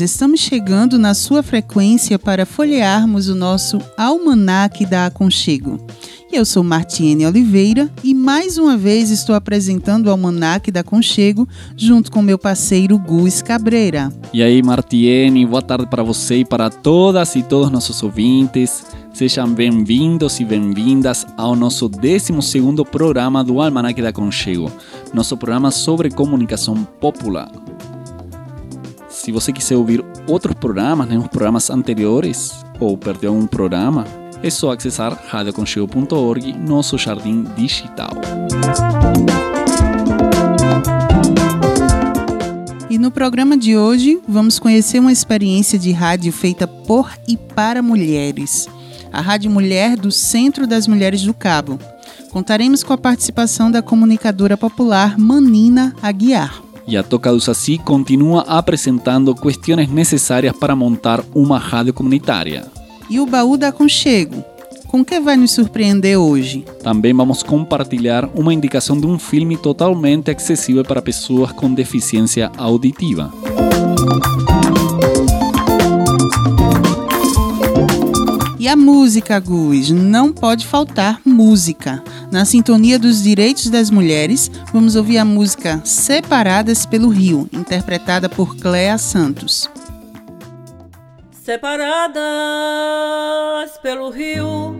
Estamos chegando na sua frequência para folhearmos o nosso Almanac da Aconchego. Eu sou Martiene Oliveira e mais uma vez estou apresentando o Almanac da Aconchego junto com meu parceiro Gus Cabreira. E aí, Martiene, boa tarde para você e para todas e todos nossos ouvintes. Sejam bem-vindos e bem-vindas ao nosso 12 programa do Almanac da Aconchego, nosso programa sobre comunicação popular. Se você quiser ouvir outros programas, né, os programas anteriores, ou perdeu um programa, é só acessar radioconchego.org, nosso jardim digital. E no programa de hoje, vamos conhecer uma experiência de rádio feita por e para mulheres. A Rádio Mulher do Centro das Mulheres do Cabo. Contaremos com a participação da comunicadora popular Manina Aguiar. E a Toca Saci continua apresentando questões necessárias para montar uma rádio comunitária. E o baú da Aconchego? Com que vai nos surpreender hoje? Também vamos compartilhar uma indicação de um filme totalmente acessível para pessoas com deficiência auditiva. E a música, Gus, não pode faltar música. Na sintonia dos direitos das mulheres, vamos ouvir a música Separadas pelo Rio, interpretada por Cléa Santos. Separadas pelo rio,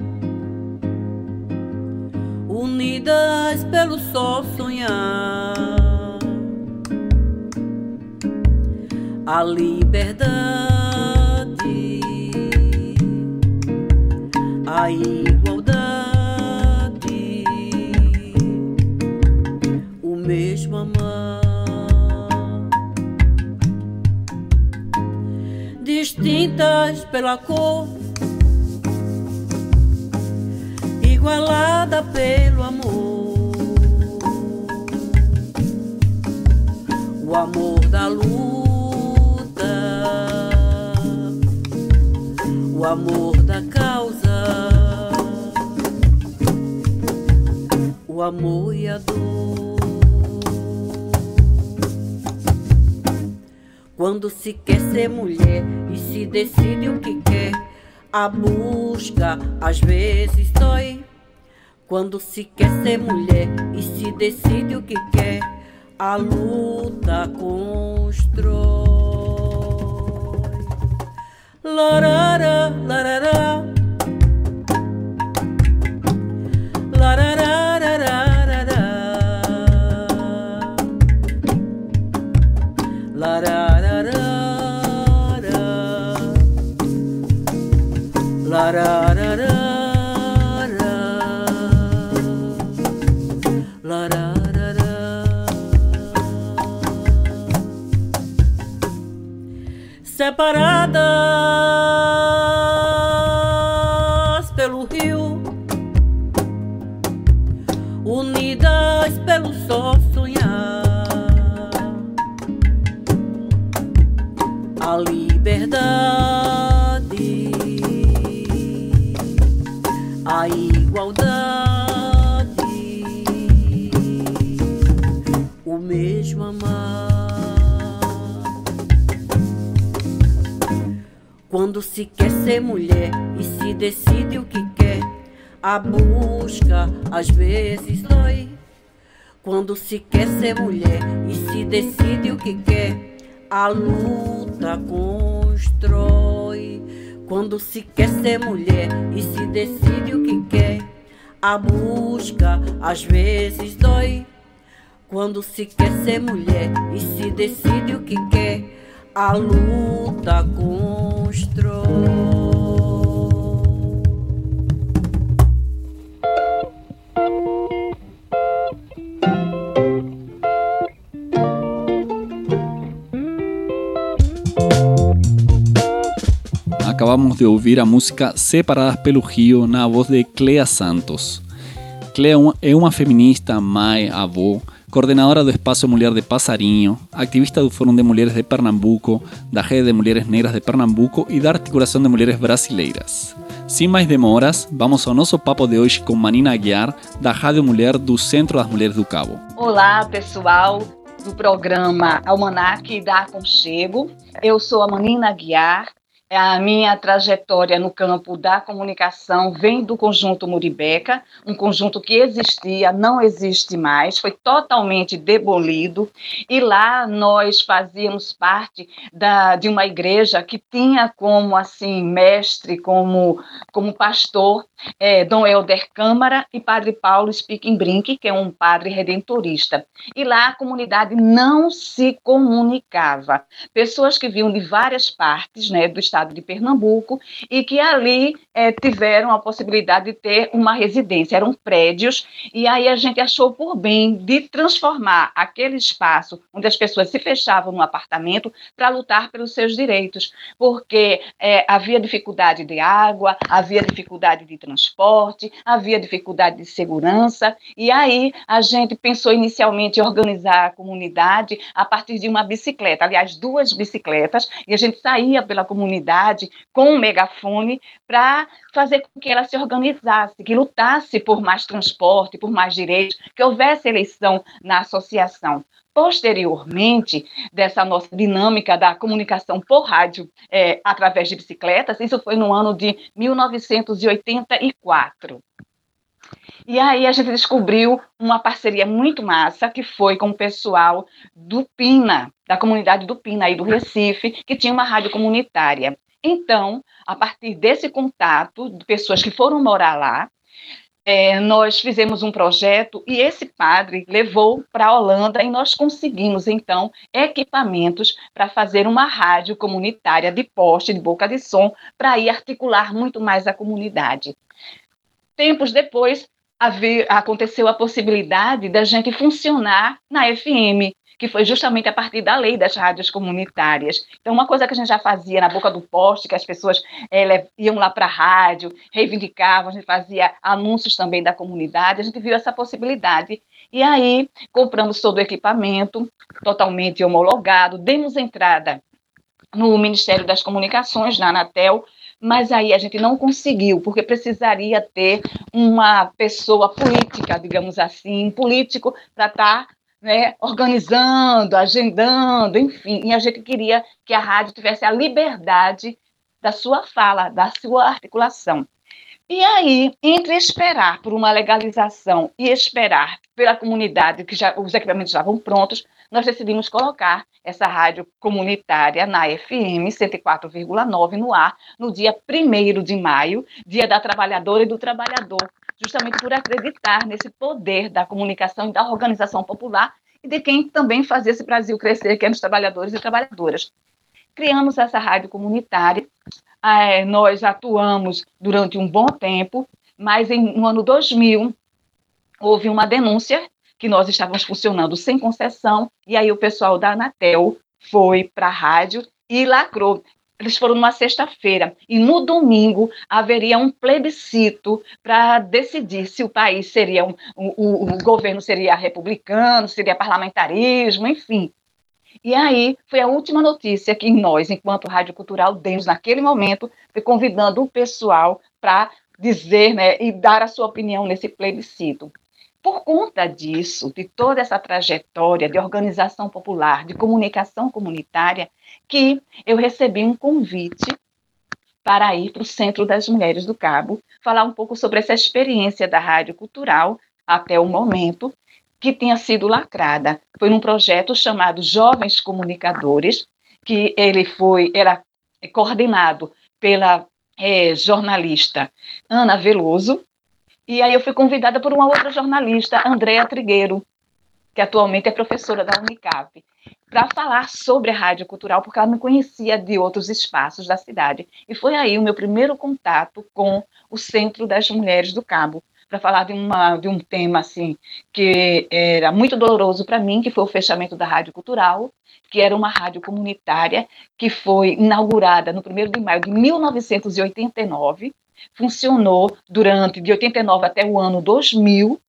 unidas pelo sol sonhar, a liberdade, a igualdade. mesmo amar. Distintas pela cor, igualada pelo amor. O amor da luta, o amor da causa, o amor e a dor. Quando se quer ser mulher e se decide o que quer, a busca às vezes dói. Quando se quer ser mulher e se decide o que quer, a luta constrói. La da da, la da da. La da da. A busca às vezes dói. Quando se quer ser mulher e se decide o que quer, a luta constrói. Acabamos de ouvir a música Separadas pelo Rio na voz de Clea Santos. Clea é uma feminista, mãe, avó, coordenadora do Espaço Mulher de Passarinho, ativista do Fórum de Mulheres de Pernambuco, da Rede de Mulheres Negras de Pernambuco e da Articulação de Mulheres Brasileiras. Sem mais demoras, vamos ao nosso papo de hoje com Manina Aguiar, da Rádio Mulher do Centro das Mulheres do Cabo. Olá, pessoal do programa Almanac da Aconchego. Eu sou a Manina Aguiar, a minha trajetória no campo da comunicação vem do conjunto Muribeca, um conjunto que existia, não existe mais, foi totalmente debolido. E lá nós fazíamos parte da, de uma igreja que tinha como assim mestre, como, como pastor, é, Dom Helder Câmara e Padre Paulo Speaking Brink, que é um padre redentorista. E lá a comunidade não se comunicava. Pessoas que vinham de várias partes né, do estado estado de Pernambuco e que ali é, tiveram a possibilidade de ter uma residência. Eram prédios, e aí a gente achou por bem de transformar aquele espaço onde as pessoas se fechavam no apartamento para lutar pelos seus direitos, porque é, havia dificuldade de água, havia dificuldade de transporte, havia dificuldade de segurança, e aí a gente pensou inicialmente em organizar a comunidade a partir de uma bicicleta, aliás, duas bicicletas, e a gente saía pela comunidade com um megafone para fazer com que ela se organizasse, que lutasse por mais transporte, por mais direitos, que houvesse eleição na associação. Posteriormente, dessa nossa dinâmica da comunicação por rádio é, através de bicicletas, isso foi no ano de 1984. E aí a gente descobriu uma parceria muito massa que foi com o pessoal do Pina, da comunidade do Pina aí do Recife, que tinha uma rádio comunitária. Então, a partir desse contato de pessoas que foram morar lá, é, nós fizemos um projeto e esse padre levou para a Holanda e nós conseguimos, então, equipamentos para fazer uma rádio comunitária de poste, de boca de som, para ir articular muito mais a comunidade. Tempos depois, aconteceu a possibilidade da gente funcionar na FM, que foi justamente a partir da lei das rádios comunitárias. Então, uma coisa que a gente já fazia na boca do poste, que as pessoas é, iam lá para a rádio, reivindicavam, a gente fazia anúncios também da comunidade, a gente viu essa possibilidade. E aí, compramos todo o equipamento, totalmente homologado, demos entrada no Ministério das Comunicações, na Anatel, mas aí a gente não conseguiu, porque precisaria ter uma pessoa política, digamos assim, político para estar tá né, organizando, agendando, enfim. E a gente queria que a rádio tivesse a liberdade da sua fala, da sua articulação. E aí, entre esperar por uma legalização e esperar pela comunidade, que já, os equipamentos já estavam prontos, nós decidimos colocar essa rádio comunitária na FM 104,9 no ar, no dia 1 de maio, Dia da Trabalhadora e do Trabalhador, justamente por acreditar nesse poder da comunicação e da organização popular e de quem também fazia esse Brasil crescer, que é os trabalhadores e trabalhadoras. Criamos essa rádio comunitária, é, nós atuamos durante um bom tempo, mas em, no ano 2000 houve uma denúncia que nós estávamos funcionando sem concessão, e aí o pessoal da Anatel foi para a rádio e lacrou. Eles foram numa sexta-feira e no domingo haveria um plebiscito para decidir se o país seria um, o, governo seria republicano, seria parlamentarismo, enfim. E aí foi a última notícia que nós, enquanto Rádio Cultural, demos naquele momento, foi convidando o pessoal para dizer né, e dar a sua opinião nesse plebiscito. Por conta disso, de toda essa trajetória de organização popular, de comunicação comunitária, que eu recebi um convite para ir para o Centro das Mulheres do Cabo, falar um pouco sobre essa experiência da rádio cultural até o momento, que tinha sido lacrada. Foi num projeto chamado Jovens Comunicadores, que ele foi era coordenado pela é, jornalista Ana Veloso, e aí eu fui convidada por uma outra jornalista, Andréa Trigueiro. que atualmente é professora da Unicap, para falar sobre a rádio cultural, porque ela me conhecia de outros espaços da cidade. E foi aí o meu primeiro contato com o Centro das Mulheres do Cabo, para falar de, uma, de um tema assim que era muito doloroso para mim, que foi o fechamento da Rádio Cultural, que era uma rádio comunitária que foi inaugurada no 1 de maio de 1989, funcionou durante de 89 até o ano 2000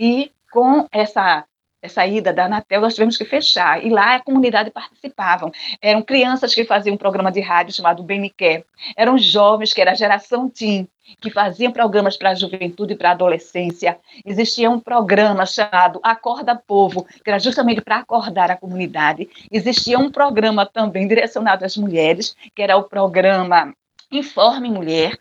e com essa essa ida da Anatel, nós tivemos que fechar. E lá a comunidade participavam. Eram crianças que faziam um programa de rádio chamado Beniquer. Eram jovens, que era a geração Tim, que faziam programas para a juventude e para a adolescência. Existia um programa chamado Acorda Povo, que era justamente para acordar a comunidade. Existia um programa também direcionado às mulheres, que era o programa Informe Mulher,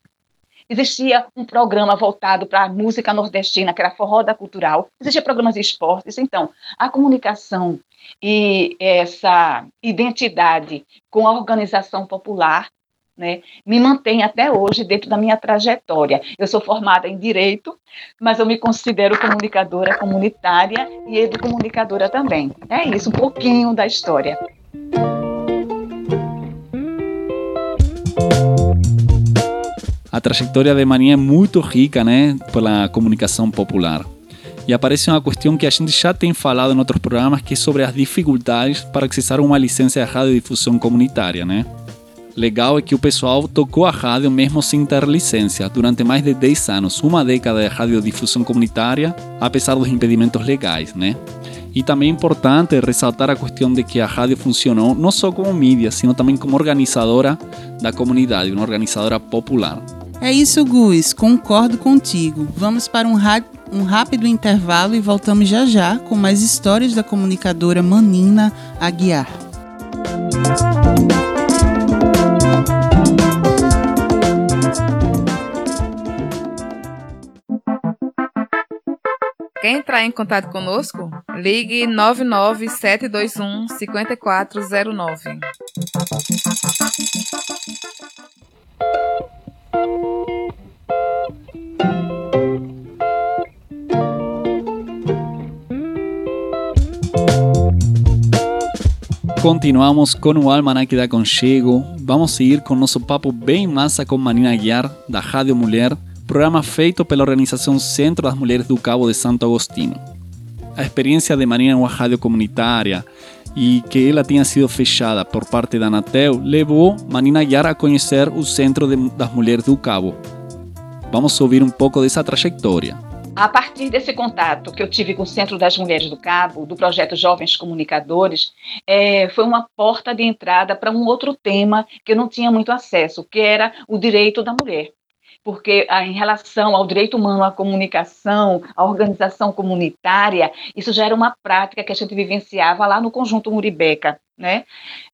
Existia um programa voltado para a música nordestina, que era Forró da Cultural. Existia programas de esportes. Então, a comunicação e essa identidade com a organização popular né, me mantém até hoje dentro da minha trajetória. Eu sou formada em Direito, mas eu me considero comunicadora comunitária e educomunicadora também. É isso, um pouquinho da história. A trajetória de Maninha é muito rica, né, pela comunicação popular. E aparece uma questão que a gente já tem falado em outros programas, que é sobre as dificuldades para acessar uma licença de radiodifusão comunitária, né? Legal é que o pessoal tocou a rádio mesmo sem ter licença durante mais de 10 anos, uma década de radiodifusão comunitária, apesar dos impedimentos legais, né? E também é importante ressaltar a questão de que a rádio funcionou não só como mídia, sino também como organizadora da comunidade, uma organizadora popular. É isso, Gus, concordo contigo. Vamos para um, um rápido intervalo e voltamos já já com mais histórias da comunicadora Manina Aguiar. Quer entrar em contato conosco? Ligue 99721 5409. Continuamos com o Almanac da Conchego. Vamos seguir com nosso papo bem massa com Manina Guiar, da Rádio Mulher, programa feito pela organização Centro das Mulheres do Cabo de Santo Agostinho. A experiência de Marina em uma rádio comunitária e que ela tinha sido fechada por parte da Anatel levou Manina Guiar a conhecer o Centro de, das Mulheres do Cabo. Vamos ouvir um pouco dessa trajetória. A partir desse contato que eu tive com o Centro das Mulheres do Cabo, do projeto Jovens Comunicadores, é, foi uma porta de entrada para um outro tema que eu não tinha muito acesso, que era o direito da mulher porque ah, em relação ao direito humano à comunicação, à organização comunitária, isso já era uma prática que a gente vivenciava lá no Conjunto Muribeca, né?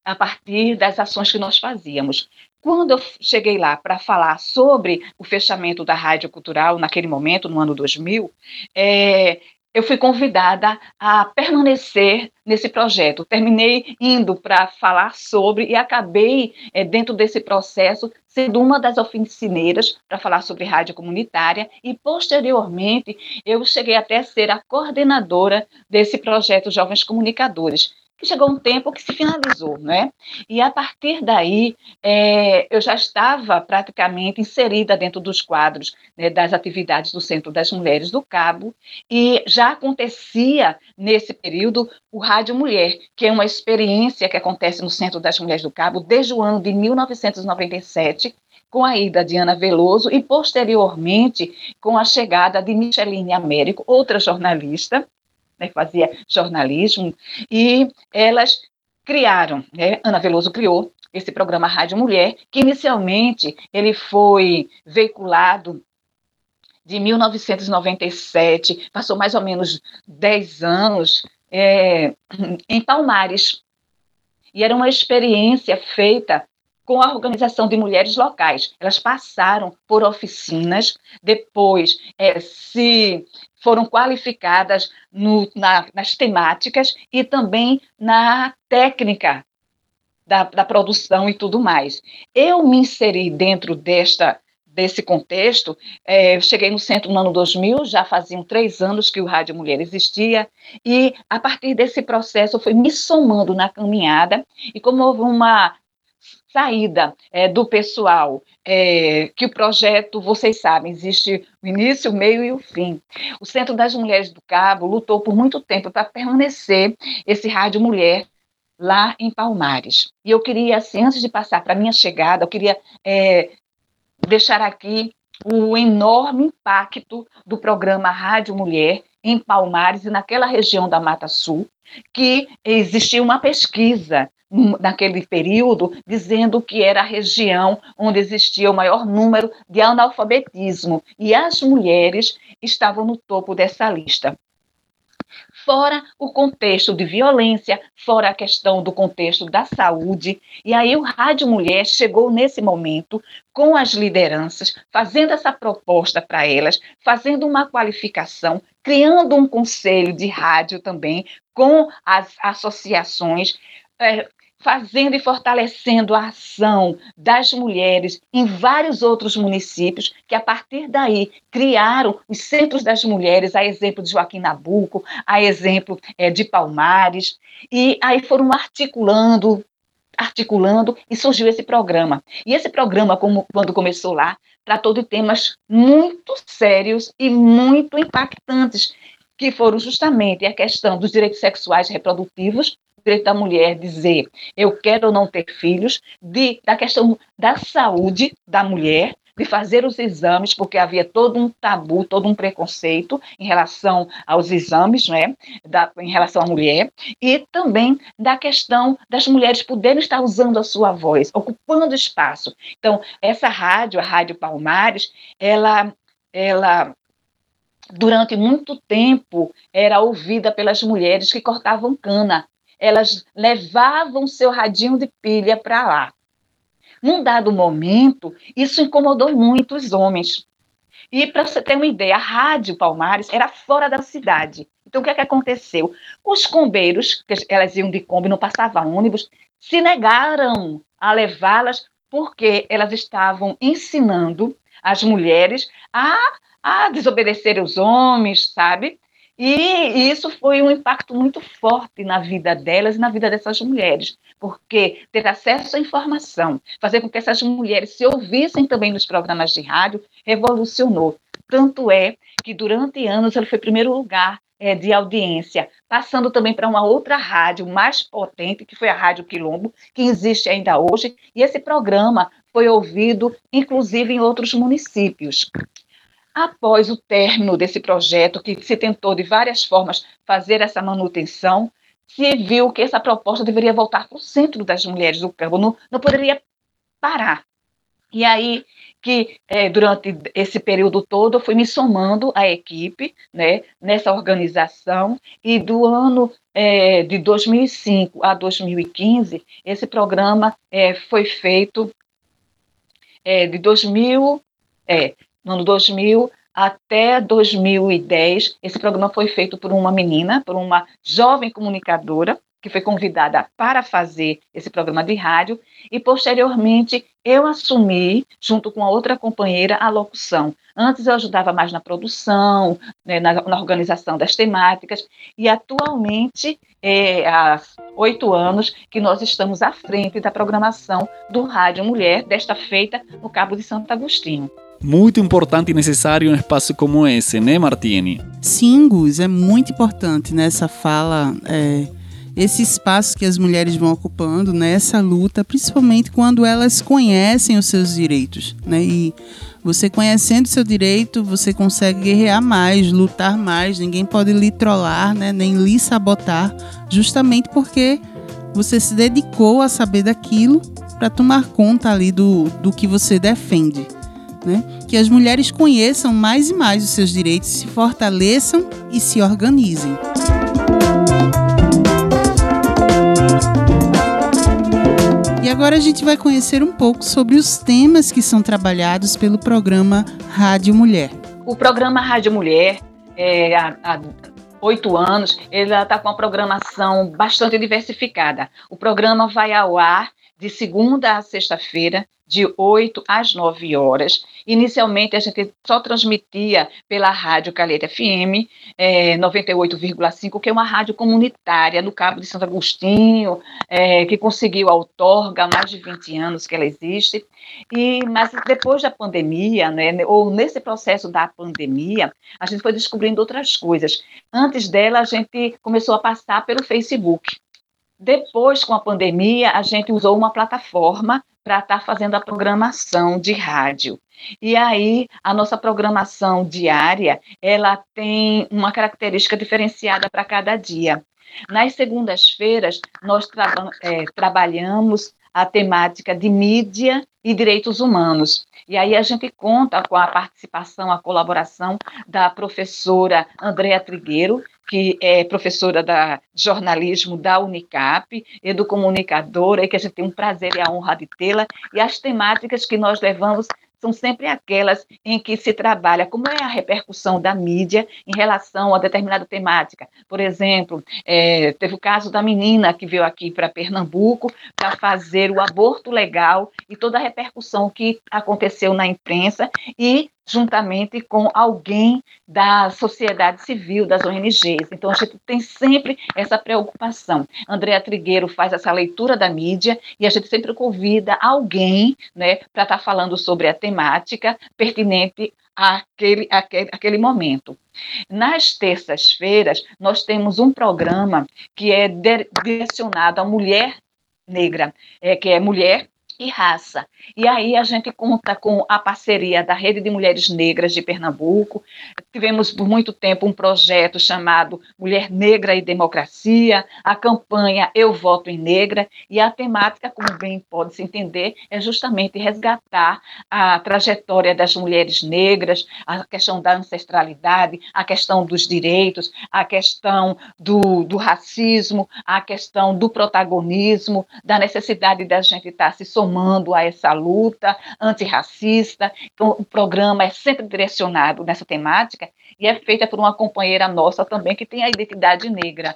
a partir das ações que nós fazíamos. Quando eu cheguei lá para falar sobre o fechamento da Rádio Cultural, naquele momento, no ano 2000, é, eu fui convidada a permanecer nesse projeto. Terminei indo para falar sobre e acabei, é, dentro desse processo, sendo uma das oficineiras para falar sobre rádio comunitária e, posteriormente, eu cheguei até a ser a coordenadora desse projeto Jovens Comunicadores, que chegou um tempo que se finalizou, né? E a partir daí, é, eu já estava praticamente inserida dentro dos quadros né, das atividades do Centro das Mulheres do Cabo, e já acontecia nesse período o Rádio Mulher, que é uma experiência que acontece no Centro das Mulheres do Cabo desde o ano de 1997, com a ida de Ana Veloso e, posteriormente, com a chegada de Micheline Américo, outra jornalista, né, fazia jornalismo, e elas criaram, né, Ana Veloso criou esse programa Rádio Mulher, que inicialmente ele foi veiculado de 1997, passou mais ou menos 10 anos é, em Palmares. E era uma experiência feita com a organização de mulheres locais. Elas passaram por oficinas, depois é, se foram qualificadas no, na, nas temáticas e também na técnica da, da, produção e tudo mais. Eu me inseri dentro desta desse contexto, é, cheguei no centro no ano 2000, já faziam três anos que o Rádio Mulher existia, e a partir desse processo eu fui me somando na caminhada, e como houve uma saída é, do pessoal, é, que o projeto, vocês sabem, existe o início, o meio e o fim. O Centro das Mulheres do Cabo lutou por muito tempo para permanecer esse Rádio Mulher lá em Palmares. E eu queria, assim, antes de passar para a minha chegada, eu queria é, deixar aqui o enorme impacto do programa Rádio Mulher em Palmares e naquela região da Mata Sul, que existia uma pesquisa naquele período, dizendo que era a região onde existia o maior número de analfabetismo, e as mulheres estavam no topo dessa lista. Fora o contexto de violência, fora a questão do contexto da saúde. E aí o Rádio Mulher chegou nesse momento com as lideranças, fazendo essa proposta para elas, fazendo uma qualificação, criando um conselho de rádio também com as associações, é, fazendo e fortalecendo a ação das mulheres em vários outros municípios, que a partir daí criaram os centros das mulheres, a exemplo de Joaquim Nabuco, a exemplo é, de Palmares, e aí foram articulando, articulando e surgiu esse programa. E esse programa, como, quando começou lá, tratou de temas muito sérios e muito impactantes, que foram justamente a questão dos direitos sexuais e reprodutivos, direito da mulher dizer eu quero ou não ter filhos, de, da questão da saúde da mulher, de fazer os exames, porque havia todo um tabu, todo um preconceito em relação aos exames, né, da, em relação à mulher, e também da questão das mulheres poderem estar usando a sua voz, ocupando espaço. Então, essa rádio, a Rádio Palmares, ela, ela durante muito tempo era ouvida pelas mulheres que cortavam cana elas levavam seu radinho de pilha para lá. Num dado momento, isso incomodou muito os homens. E para você ter uma ideia, a Rádio Palmares era fora da cidade. Então, o que, é que aconteceu? Os combeiros, que elas iam de Kombi, não passava ônibus, se negaram a levá-las porque elas estavam ensinando as mulheres a, a desobedecer os homens, sabe? E isso foi um impacto muito forte na vida delas e na vida dessas mulheres, porque ter acesso à informação, fazer com que essas mulheres se ouvissem também nos programas de rádio, revolucionou. Tanto é que durante anos ele foi primeiro lugar é, de audiência, passando também para uma outra rádio mais potente, que foi a Rádio Quilombo, que existe ainda hoje, e esse programa foi ouvido, inclusive, em outros municípios. Após o término desse projeto, que se tentou de várias formas fazer essa manutenção, se viu que essa proposta deveria voltar para o centro das mulheres do campo, não, não poderia parar. E aí que é, durante esse período todo eu fui me somando à equipe, né, nessa organização, e do ano é, de 2005 a 2015, esse programa é, foi feito de 2000, é, no ano 2000 até 2010, esse programa foi feito por uma menina, por uma jovem comunicadora, que foi convidada para fazer esse programa de rádio, e posteriormente eu assumi, junto com a outra companheira, a locução. Antes eu ajudava mais na produção, né, na, na, organização das temáticas, e atualmente, é, há oito anos, que nós estamos à frente da programação do Rádio Mulher, desta feita no Cabo de Santo Agostinho muito importante e necessário um espaço como esse, né, Martini? Sim, Gus, é muito importante nessa fala, é, esse espaço que as mulheres vão ocupando nessa luta, principalmente quando elas conhecem os seus direitos, né? E você conhecendo seu direito, você consegue guerrear mais, lutar mais, ninguém pode lhe trollar, né? Nem lhe sabotar, justamente porque você se dedicou a saber daquilo para tomar conta ali do, do que você defende né? que as mulheres conheçam mais e mais os seus direitos, se fortaleçam e se organizem. E agora a gente vai conhecer um pouco sobre os temas que são trabalhados pelo programa Rádio Mulher. O programa Rádio Mulher, é, há, há oito anos, ele está com uma programação bastante diversificada. O programa vai ao ar de segunda a sexta-feira, de 8 às 9 horas. Inicialmente, a gente só transmitia pela Rádio Caleta FM, é, 98,5, que é uma rádio comunitária no Cabo de Santo Agostinho, é, que conseguiu a outorga há mais de 20 anos que ela existe. E, mas depois da pandemia, né, ou nesse processo da pandemia, a gente foi descobrindo outras coisas. Antes dela, a gente começou a passar pelo Facebook. Depois, com a pandemia, a gente usou uma plataforma para estar tá fazendo a programação de rádio. E aí, a nossa programação diária, ela tem uma característica diferenciada para cada dia. Nas segundas-feiras, nós tra é, trabalhamos a temática de mídia e direitos humanos. E aí a gente conta com a participação, a colaboração da professora Andréa Trigueiro, que é professora da jornalismo da Unicap, educomunicadora, e que a gente tem um prazer e a honra de tê-la, e as temáticas que nós levamos são sempre aquelas em que se trabalha como é a repercussão da mídia em relação a determinada temática. Por exemplo, é, teve o caso da menina que veio aqui para Pernambuco para fazer o aborto legal e toda a repercussão que aconteceu na imprensa e juntamente com alguém da sociedade civil, das ONGs. Então, a gente tem sempre essa preocupação. Andréa Trigueiro faz essa leitura da mídia e a gente sempre convida alguém né, para estar tá falando sobre a temática pertinente àquele, àquele, àquele momento. Nas terças-feiras, nós temos um programa que é direcionado à mulher negra, é, que é Mulher e raça. E aí a gente conta com a parceria da Rede de Mulheres Negras de Pernambuco. Tivemos por muito tempo um projeto chamado Mulher Negra e Democracia, a campanha Eu Voto em Negra, e a temática, como bem pode se entender, é justamente resgatar a trajetória das mulheres negras, a questão da ancestralidade, a questão dos direitos, a questão do, do racismo, a questão do protagonismo, da necessidade da gente estar se somando somando a essa luta antirracista. Então, o programa é sempre direcionado nessa temática e é feita por uma companheira nossa também que tem a identidade negra,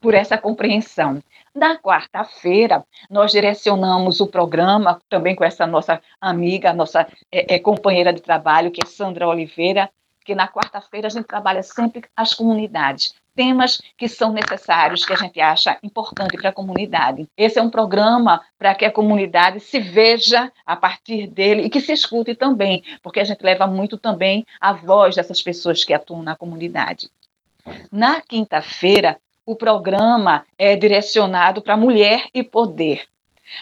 por essa compreensão. Na quarta-feira, nós direcionamos o programa também com essa nossa amiga, nossa é, é, companheira de trabalho, que é Sandra Oliveira, que na quarta-feira a gente trabalha sempre as comunidades, temas que são necessários, que a gente acha importante para a comunidade. Esse é um programa para que a comunidade se veja a partir dele e que se escute também, porque a gente leva muito também a voz dessas pessoas que atuam na comunidade. Na quinta-feira, o programa é direcionado para mulher e poder.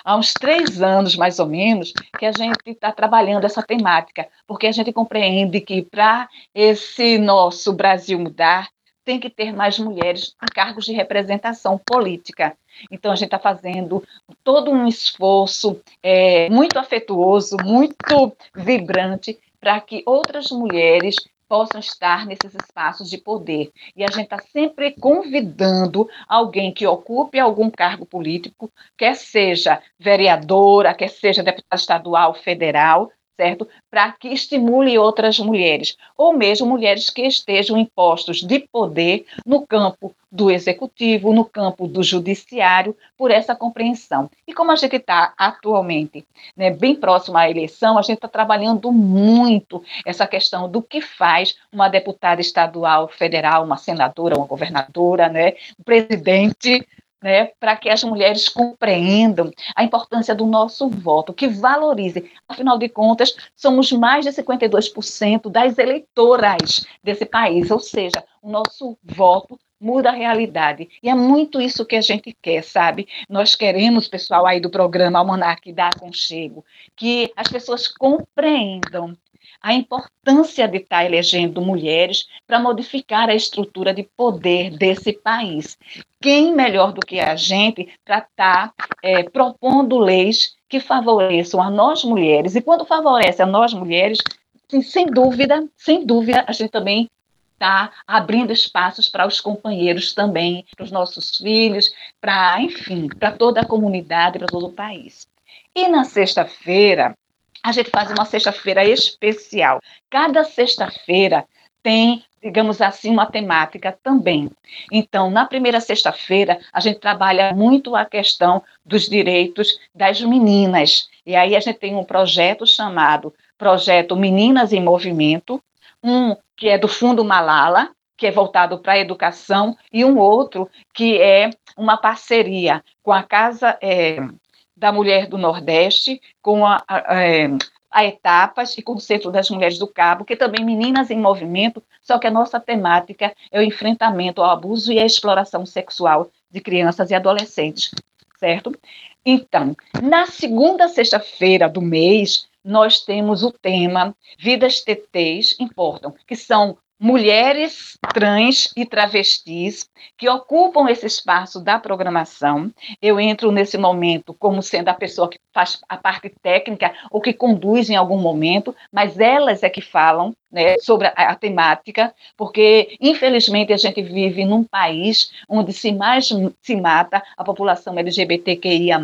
Há uns três anos, mais ou menos, que a gente está trabalhando essa temática, porque a gente compreende que para esse nosso Brasil mudar, tem que ter mais mulheres em cargos de representação política. Então, a gente está fazendo todo um esforço é, muito afetuoso, muito vibrante, para que outras mulheres possam estar nesses espaços de poder. E a gente está sempre convidando alguém que ocupe algum cargo político, quer seja vereadora, quer seja deputada estadual, federal, certo? Para que estimule outras mulheres, ou mesmo mulheres que estejam em postos de poder no campo do executivo, no campo do judiciário, por essa compreensão. E como a gente está atualmente né, bem próximo à eleição, a gente está trabalhando muito essa questão do que faz uma deputada estadual, federal, uma senadora, uma governadora, né, um presidente né, para que as mulheres compreendam a importância do nosso voto, que valorize. Afinal de contas, somos mais de 52% das eleitoras desse país, ou seja, o nosso voto muda a realidade. E é muito isso que a gente quer, sabe? Nós queremos, pessoal aí do programa Almanac da Aconchego, que as pessoas compreendam a importância de estar elegendo mulheres para modificar a estrutura de poder desse país. Quem melhor do que a gente para estar é, propondo leis que favoreçam a nós mulheres? E quando favorece a nós mulheres, sim, sem dúvida, sem dúvida, a gente também está abrindo espaços para os companheiros também, para os nossos filhos, para, enfim, para toda a comunidade, para todo o país. E na sexta-feira, a gente faz uma sexta-feira especial. Cada sexta-feira tem digamos assim, uma temática também. Então, na primeira sexta-feira, a gente trabalha muito a questão dos direitos das meninas. E aí a gente tem um projeto chamado Projeto Meninas em Movimento, um que é do Fundo Malala, que é voltado para a educação, e um outro que é uma parceria com a Casa é, da Mulher do Nordeste, com a, a, é, a Etapas e com o Centro das Mulheres do Cabo, que também Meninas em Movimento, só que a nossa temática é o enfrentamento ao abuso e à exploração sexual de crianças e adolescentes, certo? Então, na segunda sexta-feira do mês, nós temos o tema Vidas TTs Importam, que são mulheres trans e travestis que ocupam esse espaço da programação. Eu entro nesse momento como sendo a pessoa que faz a parte técnica ou que conduz em algum momento, mas elas é que falam né, sobre a, a, temática, porque infelizmente a gente vive num país onde se mais se mata a população LGBTQIA+,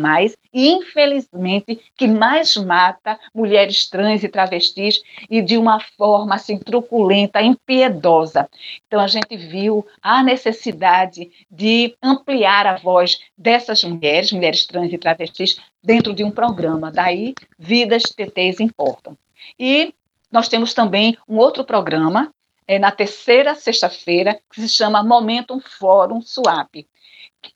e infelizmente que mais mata mulheres trans e travestis e de uma forma assim truculenta, impiedosa. Então a gente viu a necessidade de ampliar a voz dessas mulheres, mulheres trans e travestis, dentro de um programa. Daí, Vidas TTs Importam. E nós temos também um outro programa, é, na terceira sexta-feira, que se chama Momentum Fórum Swap.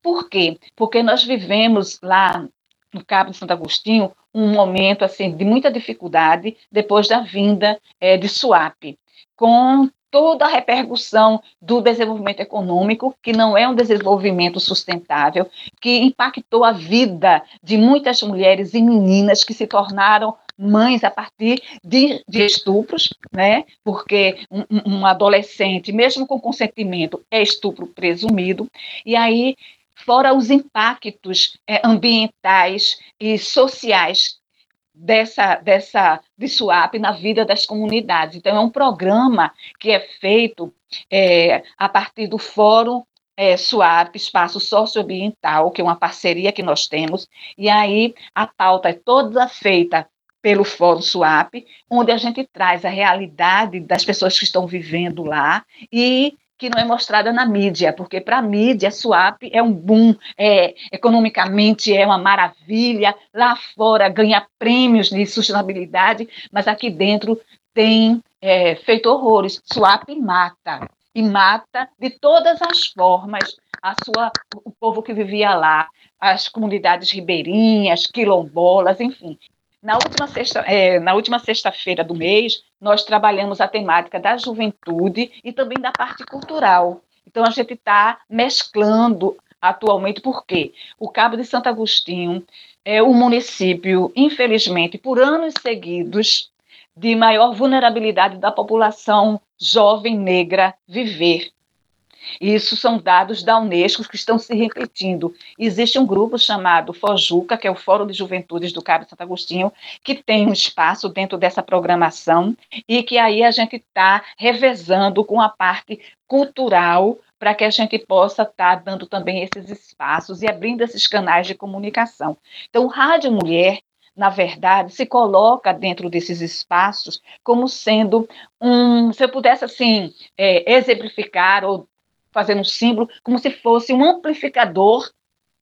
Por quê? Porque nós vivemos lá no Cabo de Santo Agostinho um momento assim de muita dificuldade depois da vinda é, de Swap, com toda a repercussão do desenvolvimento econômico, que não é um desenvolvimento sustentável, que impactou a vida de muitas mulheres e meninas que se tornaram mães a partir de, de estupros, né? Porque um, um adolescente, mesmo com consentimento, é estupro presumido. E aí fora os impactos é, ambientais e sociais dessa dessa de SWAP na vida das comunidades. Então é um programa que é feito é, a partir do Fórum é, SWAP, Espaço Socioambiental, que é uma parceria que nós temos, e aí a pauta é toda feita pelo Fórum SWAP, onde a gente traz a realidade das pessoas que estão vivendo lá e que não é mostrada na mídia, porque para a mídia, SWAP é um boom, é, economicamente é uma maravilha, lá fora ganha prêmios de sustentabilidade, mas aqui dentro tem é, feito horrores. SWAP mata, e mata de todas as formas a sua, o povo que vivia lá, as comunidades ribeirinhas, quilombolas, enfim. Na última sexta, é, na última sexta-feira do mês, nós trabalhamos a temática da juventude e também da parte cultural. Então, a gente está mesclando atualmente, porque o Cabo de Santo Agostinho é o município, infelizmente, por anos seguidos, de maior vulnerabilidade da população jovem negra viver isso são dados da Unesco que estão se repetindo. Existe um grupo chamado FOJUCA, que é o Fórum de Juventudes do Cabo Santo Agostinho, que tem um espaço dentro dessa programação e que aí a gente está revezando com a parte cultural para que a gente possa estar tá dando também esses espaços e abrindo esses canais de comunicação. Então, Rádio Mulher na verdade, se coloca dentro desses espaços como sendo um, se eu pudesse assim é, exemplificar ou fazendo um símbolo, como se fosse um amplificador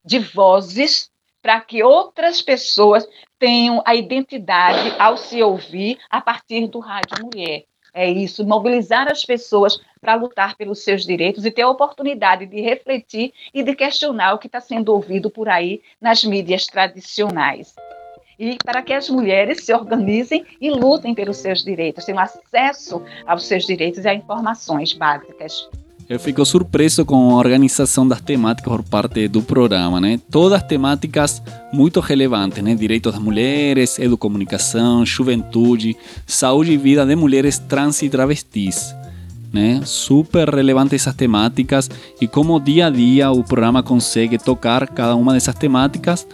de vozes para que outras pessoas tenham a identidade ao se ouvir a partir do Rádio Mulher. É isso, mobilizar as pessoas para lutar pelos seus direitos e ter a oportunidade de refletir e de questionar o que está sendo ouvido por aí nas mídias tradicionais. E para que as mulheres se organizem e lutem pelos seus direitos, tenham acesso aos seus direitos e a informações básicas. Eu fico surpreso com a organização das temáticas por parte do programa, né? Todas temáticas muito relevantes, né? Direitos das mulheres, educomunicação, juventude, saúde e vida de mulheres trans e travestis. Né? Super relevantes essas temáticas e como dia a dia o programa consegue tocar cada uma dessas temáticas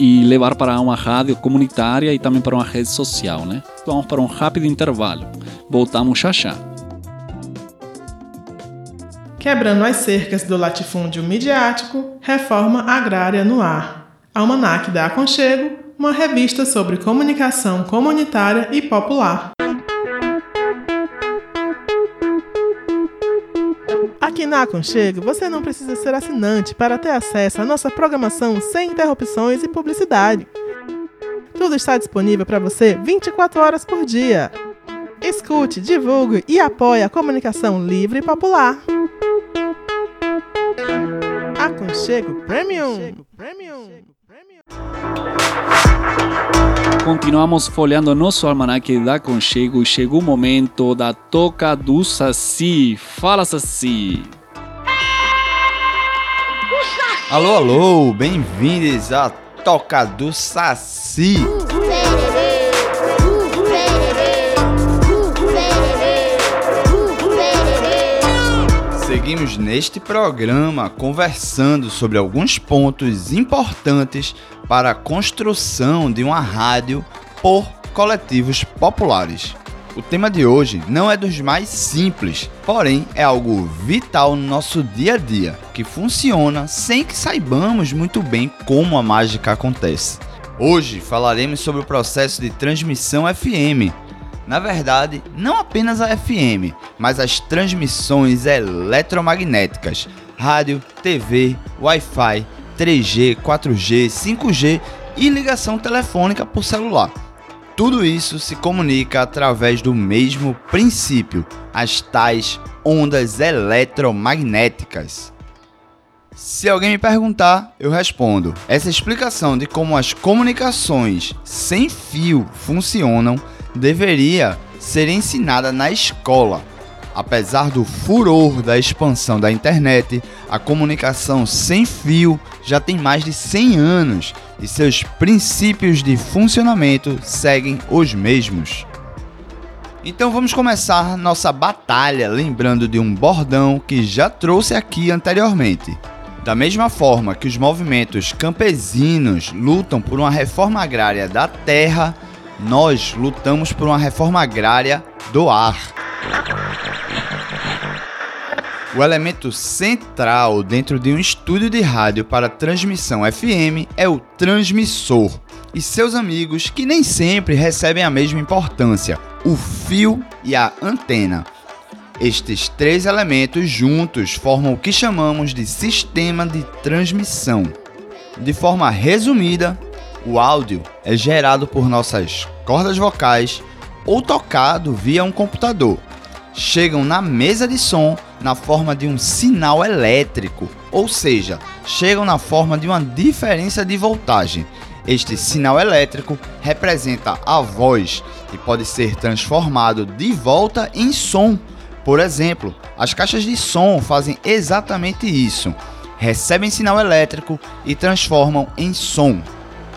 e levar para uma rádio comunitária e também para uma rede social, né? Vamos para um rápido intervalo. Voltamos já já. Quebrando as cercas do latifúndio midiático, reforma agrária no ar. Almanac da Aconchego, uma revista sobre comunicação comunitária e popular. Aqui na Aconchego, você não precisa ser assinante para ter acesso à nossa programação sem interrupções e publicidade. Tudo está disponível para você 24 horas por dia. Escute, divulgue e apoie a comunicação livre e popular. Aconchego Premium. Continuamos folheando nosso almanaque da Conchego e chegou o momento da toca do Saci. Fala, Saci! Alô, alô, bem-vindos à Toca do Saci. Seguimos neste programa conversando sobre alguns pontos importantes para a construção de uma rádio por coletivos populares. O tema de hoje não é dos mais simples, porém é algo vital no nosso dia a dia, que funciona sem que saibamos muito bem como a mágica acontece. Hoje falaremos sobre o processo de transmissão FM. Na verdade, não apenas a FM, mas as transmissões eletromagnéticas, rádio, TV, Wi-Fi, 3G, 4G, 5G e ligação telefônica por celular. Tudo isso se comunica através do mesmo princípio, as tais ondas eletromagnéticas. Se alguém me perguntar, eu respondo. Essa explicação de como as comunicações sem fio funcionam deveria ser ensinada na escola. Apesar do furor da expansão da internet, a comunicação sem fio já tem mais de 100 anos e seus princípios de funcionamento seguem os mesmos. Então vamos começar nossa batalha lembrando de um bordão que já trouxe aqui anteriormente. Da mesma forma que os movimentos campesinos lutam por uma reforma agrária da terra, nós lutamos por uma reforma agrária do ar. O elemento central dentro de um estúdio de rádio para transmissão FM é o transmissor e seus amigos que nem sempre recebem a mesma importância, o fio e a antena. Estes três elementos juntos formam o que chamamos de sistema de transmissão. De forma resumida, o áudio é gerado por nossas cordas vocais ou tocado via um computador. Chegam na mesa de som na forma de um sinal elétrico, ou seja, chegam na forma de uma diferença de voltagem. Este sinal elétrico representa a voz e pode ser transformado de volta em som. Por exemplo, as caixas de som fazem exatamente isso. Recebem sinal elétrico e transformam em som.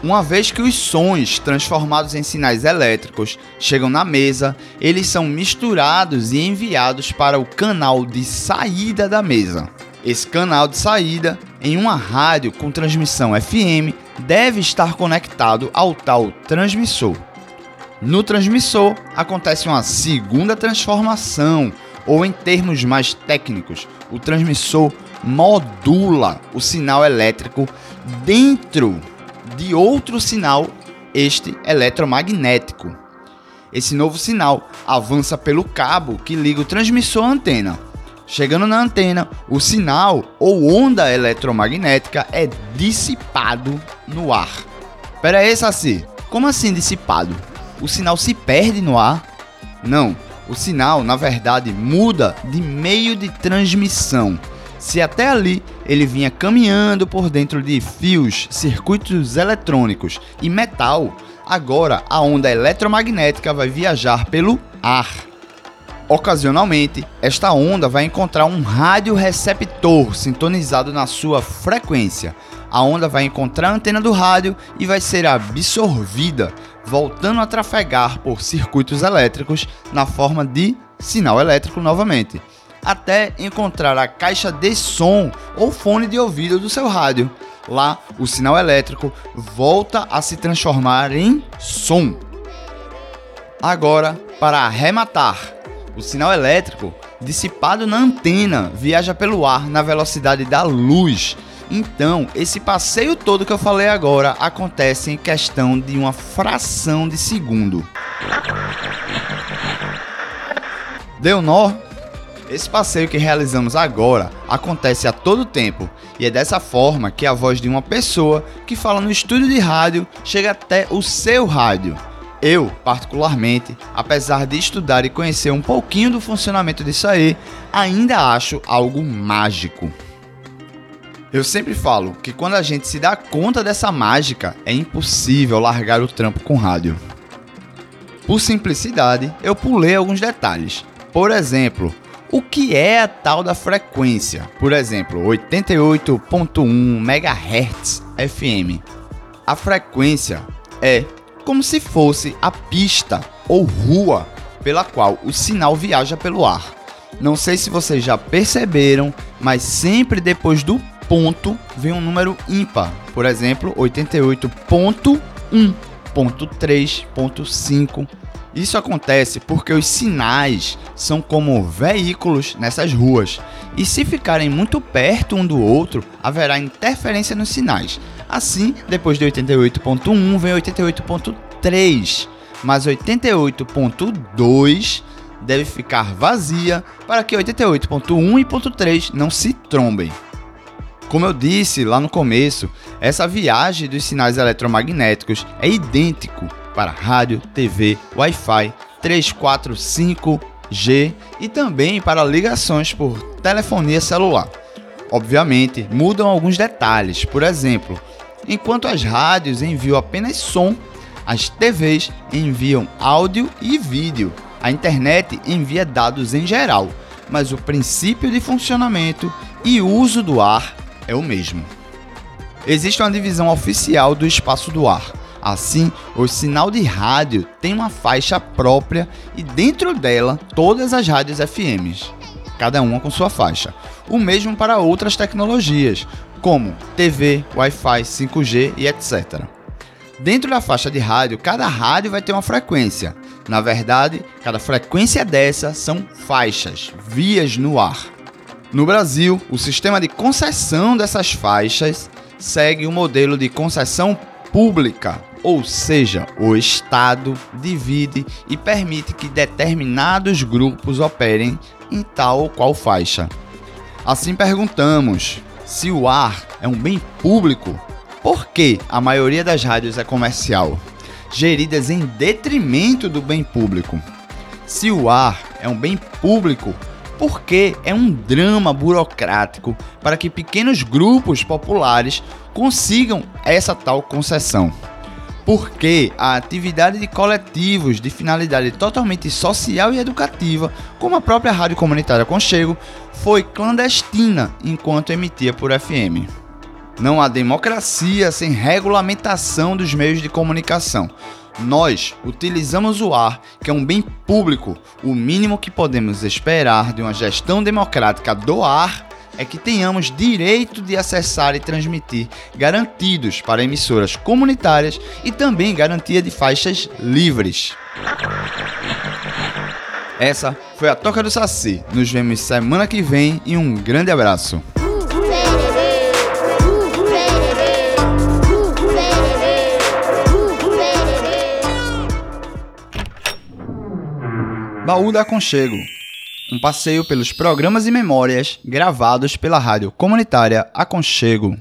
Uma vez que os sons transformados em sinais elétricos chegam na mesa, eles são misturados e enviados para o canal de saída da mesa. Esse canal de saída, em uma rádio com transmissão FM, deve estar conectado ao tal transmissor. No transmissor acontece uma segunda transformação, ou em termos mais técnicos, o transmissor modula o sinal elétrico dentro de outro sinal, este eletromagnético. Esse novo sinal avança pelo cabo que liga o transmissor à antena. Chegando na antena, o sinal ou onda eletromagnética é dissipado no ar. Pera aí, Saci, como assim dissipado? O sinal se perde no ar? Não, o sinal, na verdade, muda de meio de transmissão se até ali ele vinha caminhando por dentro de fios, circuitos eletrônicos e metal, agora a onda eletromagnética vai viajar pelo ar. Ocasionalmente, esta onda vai encontrar um radioreceptor sintonizado na sua frequência. A onda vai encontrar a antena do rádio e vai ser absorvida, voltando a trafegar por circuitos elétricos na forma de sinal elétrico novamente até encontrar a caixa de som ou fone de ouvido do seu rádio. Lá, o sinal elétrico volta a se transformar em som. Agora, para arrematar, o sinal elétrico, dissipado na antena, viaja pelo ar na velocidade da luz. Então, esse passeio todo que eu falei agora acontece em questão de uma fração de segundo. Deu nó? Esse passeio que realizamos agora acontece a todo tempo e é dessa forma que a voz de uma pessoa que fala no estúdio de rádio chega até o seu rádio. Eu, particularmente, apesar de estudar e conhecer um pouquinho do funcionamento disso aí, ainda acho algo mágico. Eu sempre falo que quando a gente se dá conta dessa mágica, é impossível largar o trampo com rádio. Por simplicidade, eu pulei alguns detalhes. Por exemplo, o que é a tal da frequência? Por exemplo, 88.1 MHz FM. A frequência é como se fosse a pista ou rua pela qual o sinal viaja pelo ar. Não sei se vocês já perceberam, mas sempre depois do ponto vem um número ímpar. Por exemplo, 88.1.3.5. Isso acontece porque os sinais são como veículos nessas ruas, e se ficarem muito perto um do outro, haverá interferência nos sinais. Assim, depois de 88.1 vem 88.3, mas 88.2 deve ficar vazia para que 88.1 e .3 não se trombem. Como eu disse lá no começo, essa viagem dos sinais eletromagnéticos é idêntico para rádio, TV, Wi-Fi, 345G e também para ligações por telefonia celular. Obviamente, mudam alguns detalhes, por exemplo, enquanto as rádios enviam apenas som, as TVs enviam áudio e vídeo. A internet envia dados em geral, mas o princípio de funcionamento e uso do ar é o mesmo. Existe uma divisão oficial do espaço do ar. Assim, o sinal de rádio tem uma faixa própria e dentro dela todas as rádios FMs, cada uma com sua faixa. O mesmo para outras tecnologias, como TV, Wi-Fi, 5G e etc. Dentro da faixa de rádio, cada rádio vai ter uma frequência. Na verdade, cada frequência dessa são faixas, vias no ar. No Brasil, o sistema de concessão dessas faixas segue o modelo de concessão pública, ou seja, o Estado divide e permite que determinados grupos operem em tal ou qual faixa. Assim perguntamos: se o ar é um bem público, por que a maioria das rádios é comercial, geridas em detrimento do bem público? Se o ar é um bem público, por que é um drama burocrático para que pequenos grupos populares consigam essa tal concessão? Porque a atividade de coletivos de finalidade totalmente social e educativa, como a própria Rádio Comunitária Conchego, foi clandestina enquanto emitia por FM. Não há democracia sem regulamentação dos meios de comunicação. Nós utilizamos o ar, que é um bem público. O mínimo que podemos esperar de uma gestão democrática do ar é que tenhamos direito de acessar e transmitir, garantidos para emissoras comunitárias e também garantia de faixas livres. Essa foi a Toca do Saci. Nos vemos semana que vem e um grande abraço. Baú da Aconchego um passeio pelos programas e memórias gravados pela rádio comunitária Aconchego.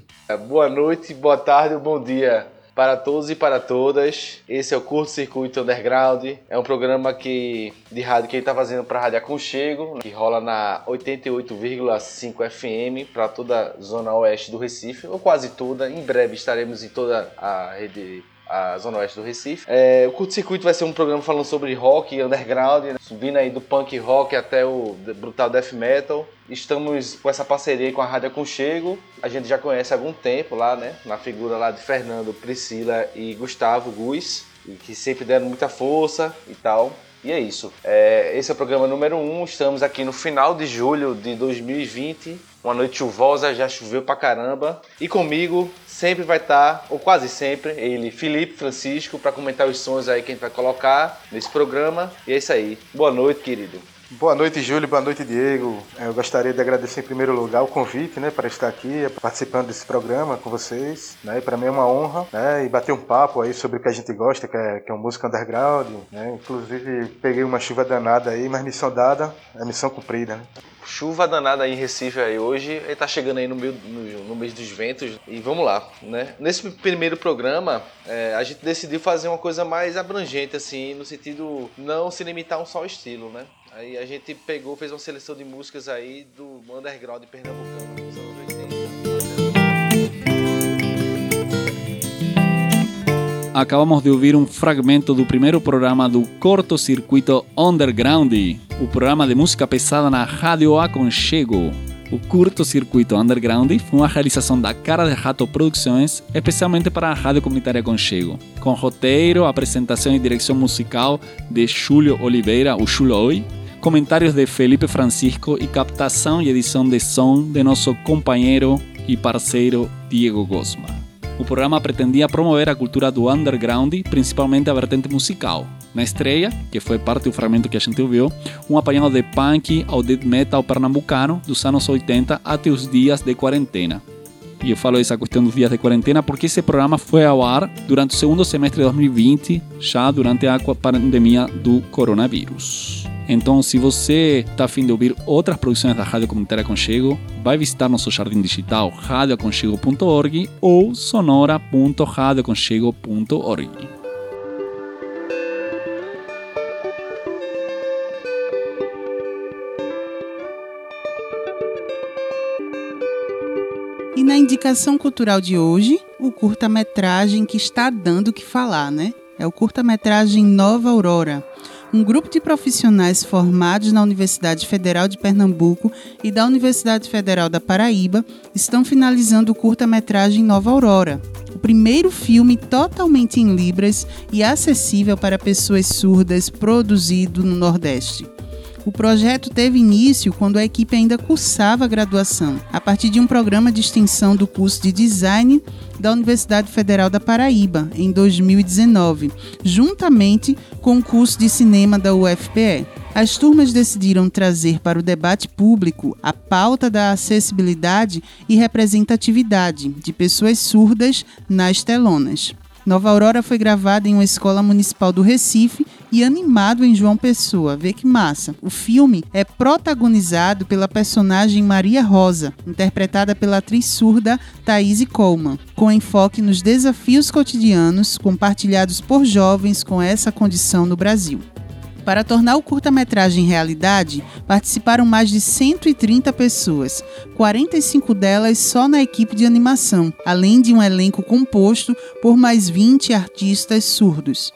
Boa noite, boa tarde, bom dia para todos e para todas. Esse é o Curto Circuito Underground. É um programa que, de rádio que ele está fazendo para a Rádio Aconchego, que rola na 88,5 FM para toda a zona oeste do Recife, ou quase toda. Em breve estaremos em toda a rede a zona oeste do Recife. É, o Curto Circuito vai ser um programa falando sobre rock underground, né? subindo aí do punk rock até o brutal death metal. Estamos com essa parceria com a Rádio Aconchego. A gente já conhece há algum tempo lá, né? Na figura lá de Fernando, Priscila e Gustavo Gus, que sempre deram muita força e tal. E é isso. É, esse é o programa número 1. Um. Estamos aqui no final de julho de 2020. Uma noite chuvosa, já choveu pra caramba. E comigo sempre vai estar, ou quase sempre, ele, Felipe Francisco, para comentar os sons aí que a gente vai colocar nesse programa. E é isso aí. Boa noite, querido. Boa noite, Júlio. Boa noite, Diego. Eu gostaria de agradecer em primeiro lugar o convite, né, para estar aqui participando desse programa com vocês. Né, para mim é uma honra, né, e bater um papo aí sobre o que a gente gosta, que é, que é música underground. Né. Inclusive peguei uma chuva danada aí, mas missão dada é missão cumprida. Né. chuva danada aí em Recife aí hoje. Ele tá chegando aí no, meio, no, no mês dos ventos. E vamos lá, né? Nesse primeiro programa, é, a gente decidiu fazer uma coisa mais abrangente, assim, no sentido não se limitar a um só estilo, né? Aí a gente pegou, fez uma seleção de músicas aí do underground pernambucano dos anos 80. Acabamos de ouvir um fragmento do primeiro programa do Corto Circuito Underground, o programa de música pesada na Rádio Aconchego. O Curto Circuito Underground foi uma realização da Cara de Rato Produções, especialmente para a Rádio Comunitária Conchego, com roteiro, apresentação e direção musical de Júlio Oliveira, o Chuloi, comentários de Felipe Francisco e captação e edição de som de nosso companheiro e parceiro Diego Gosma. O programa pretendia promover a cultura do underground, principalmente a vertente musical. Na estreia, que foi parte do fragmento que a gente ouviu, um apanhado de punk ao death metal pernambucano dos anos 80 até os dias de quarentena. E eu falo essa questão dos dias de quarentena porque esse programa foi ao ar durante o segundo semestre de 2020, já durante a pandemia do coronavírus. Então, se você está afim de ouvir outras produções da Rádio Comunitária Conchego, vai visitar nosso jardim digital radioaconchego.org ou sonora.radioaconchego.org. E na indicação cultural de hoje, o curta-metragem que está dando o que falar, né? É o curta-metragem Nova Aurora, um grupo de profissionais formados na Universidade Federal de Pernambuco e da Universidade Federal da Paraíba estão finalizando o curta-metragem Nova Aurora, o primeiro filme totalmente em Libras e acessível para pessoas surdas produzido no Nordeste. O projeto teve início quando a equipe ainda cursava a graduação, a partir de um programa de extensão do curso de design da Universidade Federal da Paraíba, em 2019, juntamente com o curso de cinema da UFPE. As turmas decidiram trazer para o debate público a pauta da acessibilidade e representatividade de pessoas surdas nas telonas. Nova Aurora foi gravada em uma escola municipal do Recife e animado em João Pessoa. Vê que massa. O filme é protagonizado pela personagem Maria Rosa, interpretada pela atriz surda Thaís Coleman, com enfoque nos desafios cotidianos compartilhados por jovens com essa condição no Brasil. Para tornar o curta-metragem realidade, participaram mais de 130 pessoas, 45 delas só na equipe de animação, além de um elenco composto por mais 20 artistas surdos.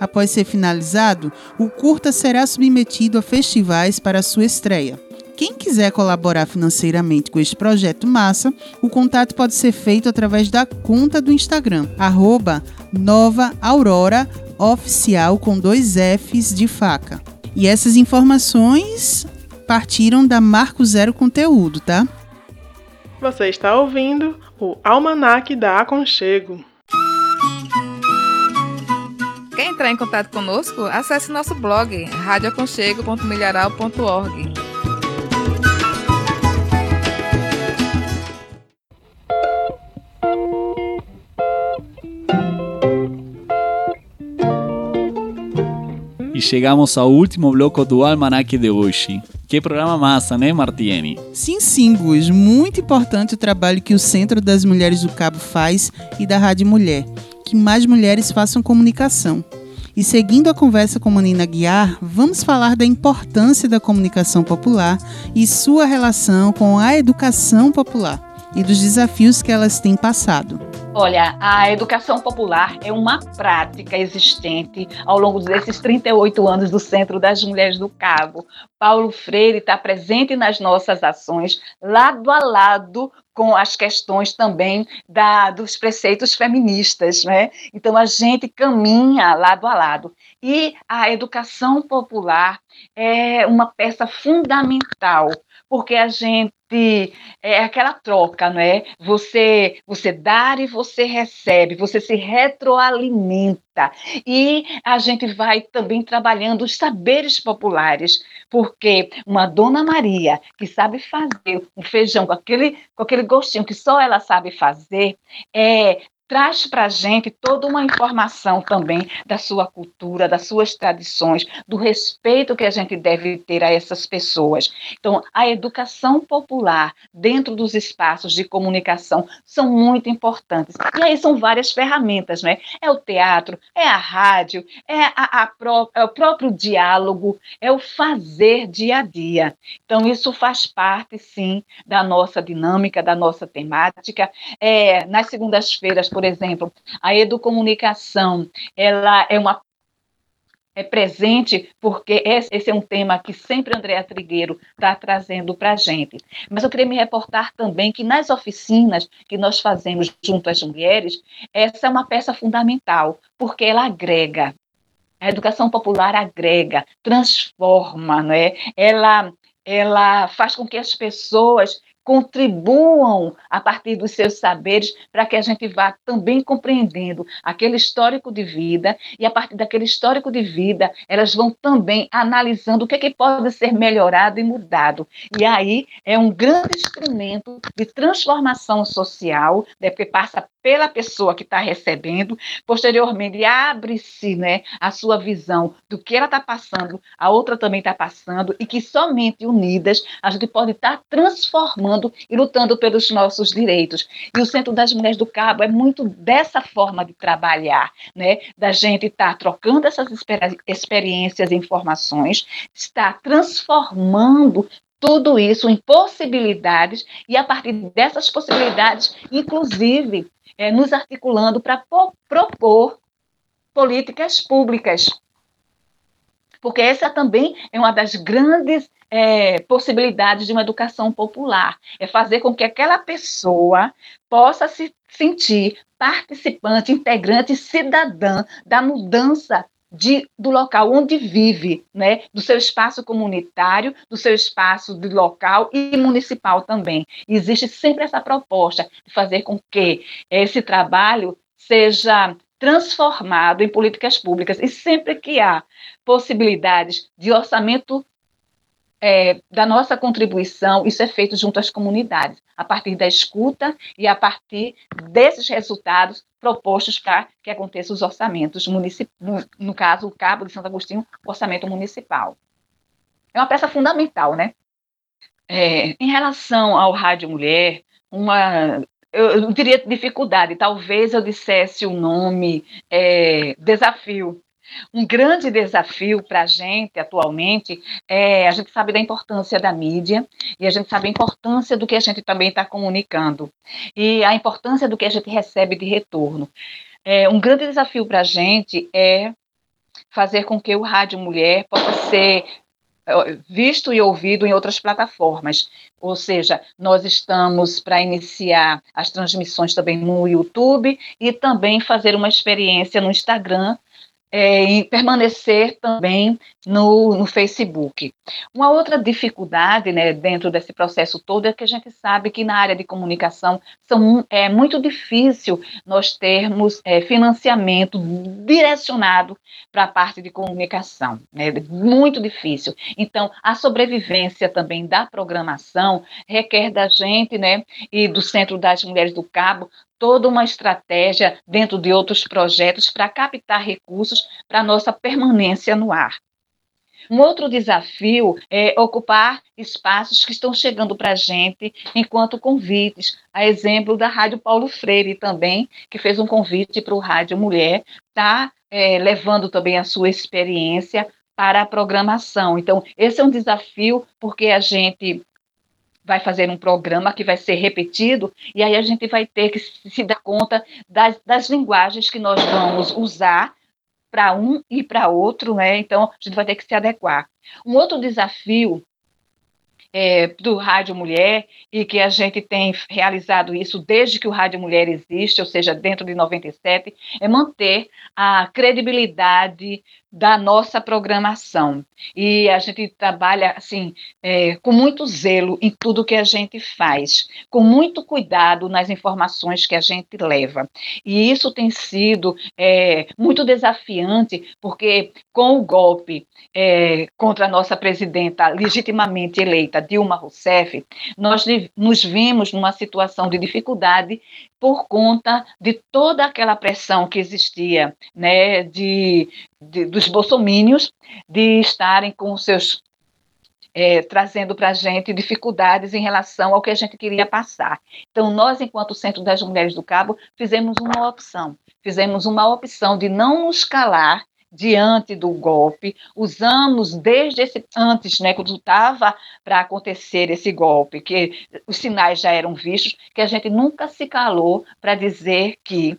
Após ser finalizado, o curta será submetido a festivais para sua estreia. Quem quiser colaborar financeiramente com este projeto massa, o contato pode ser feito através da conta do Instagram, arroba com dois Fs de faca. E essas informações partiram da Marco Zero Conteúdo, tá? Você está ouvindo o Almanac da Aconchego. Entrar em contato conosco? Acesse nosso blog radioaconchego.milharal.org. E chegamos ao último bloco do Almanac de hoje. Que programa massa, né, Martiene? Sim, sim, Gus. Muito importante o trabalho que o Centro das Mulheres do Cabo faz e da Rádio Mulher. Que mais mulheres façam comunicação. E seguindo a conversa com Manina Guiar, vamos falar da importância da comunicação popular e sua relação com a educação popular e dos desafios que elas têm passado. Olha, a educação popular é uma prática existente ao longo desses 38 anos do Centro das Mulheres do Cabo. Paulo Freire está presente nas nossas ações, lado a lado com as questões também da, dos preceitos feministas. Né? Então, a gente caminha lado a lado. E a educação popular é uma peça fundamental porque a gente é aquela troca, não é? Você você dá e você recebe, você se retroalimenta. E a gente vai também trabalhando os saberes populares, porque uma dona Maria que sabe fazer um feijão com aquele com aquele gostinho que só ela sabe fazer, é traz para a gente toda uma informação também da sua cultura, das suas tradições, do respeito que a gente deve ter a essas pessoas. Então, a educação popular dentro dos espaços de comunicação são muito importantes. E aí são várias ferramentas, né? É o teatro, é a rádio, é, a, a pró é o próprio diálogo, é o fazer dia a dia. Então, isso faz parte, sim, da nossa dinâmica, da nossa temática. É, nas segundas-feiras, por por exemplo, a educomunicação, ela é uma é presente porque esse é um tema que sempre Andréa Trigueiro está trazendo para a gente. Mas eu queria me reportar também que nas oficinas que nós fazemos junto às mulheres, essa é uma peça fundamental, porque ela agrega. A educação popular agrega, transforma, não é? Ela, ela faz com que as pessoas contribuam a partir dos seus saberes para que a gente vá também compreendendo aquele histórico de vida e a partir daquele histórico de vida elas vão também analisando o que, é que pode ser melhorado e mudado. E aí é um grande instrumento de transformação social né, porque passa pela pessoa que está recebendo, posteriormente abre-se né, a sua visão do que ela está passando, a outra também está passando, e que somente unidas a gente pode estar tá transformando e lutando pelos nossos direitos. E o Centro das Mulheres do Cabo é muito dessa forma de trabalhar, né, da gente estar tá trocando essas experiências e informações, está transformando tudo isso em possibilidades e a partir dessas possibilidades, inclusive é, nos articulando para propor políticas públicas. Porque essa também é uma das grandes é, possibilidades de uma educação popular. É fazer com que aquela pessoa possa se sentir participante, integrante, cidadã da mudança de, do local onde vive, né, do seu espaço comunitário, do seu espaço de local e municipal também. E existe sempre essa proposta de fazer com que esse trabalho seja transformado em políticas públicas. E sempre que há possibilidades de orçamento é, da nossa contribuição, isso é feito junto às comunidades, a partir da escuta e a partir desses resultados propostos para que aconteçam os orçamentos municipais, no, caso, o Cabo de Santo Agostinho, orçamento municipal. É uma peça fundamental, né? É, em relação ao Rádio Mulher, uma, eu, eu diria dificuldade, talvez eu dissesse o nome é, desafio, um grande desafio para a gente atualmente é a gente sabe da importância da mídia e a gente sabe a importância do que a gente também está comunicando e a importância do que a gente recebe de retorno. É, um grande desafio para a gente é fazer com que o Rádio Mulher possa ser visto e ouvido em outras plataformas. Ou seja, nós estamos para iniciar as transmissões também no YouTube e também fazer uma experiência no Instagram é, em permanecer também no, no, Facebook. Uma outra dificuldade né, dentro desse processo todo é que a gente sabe que na área de comunicação são, é muito difícil nós termos é, financiamento direcionado para a parte de comunicação. Né, muito difícil. Então, a sobrevivência também da programação requer da gente né, e do Centro das Mulheres do Cabo toda uma estratégia dentro de outros projetos para captar recursos para nossa permanência no ar. Um outro desafio é ocupar espaços que estão chegando para a gente enquanto convites, a exemplo da Rádio Paulo Freire também, que fez um convite para o Rádio Mulher, está é, levando também a sua experiência para a programação. Então, esse é um desafio, porque a gente vai fazer um programa que vai ser repetido, e aí a gente vai ter que se dar conta das, das linguagens que nós vamos usar para um e para outro, né? Então, a gente vai ter que se adequar. Um outro desafio é, do Rádio Mulher e que a gente tem realizado isso desde que o Rádio Mulher existe, ou seja, dentro de 97, é manter a credibilidade da nossa programação. E a gente trabalha assim é, com muito zelo em tudo que a gente faz, com muito cuidado nas informações que a gente leva. E isso tem sido é, muito desafiante, porque com o golpe é, contra a nossa presidenta legitimamente eleita, Dilma Rousseff, nós nos vimos numa situação de dificuldade por conta de toda aquela pressão que existia, né, de, de dos bolsomínios de estarem com seus é, trazendo para a gente dificuldades em relação ao que a gente queria passar. Então, nós, enquanto Centro das Mulheres do Cabo, fizemos uma opção. Fizemos uma opção de não nos calar diante do golpe, usamos desde esse antes, né, quando estava para acontecer esse golpe, que os sinais já eram vistos, que a gente nunca se calou para dizer que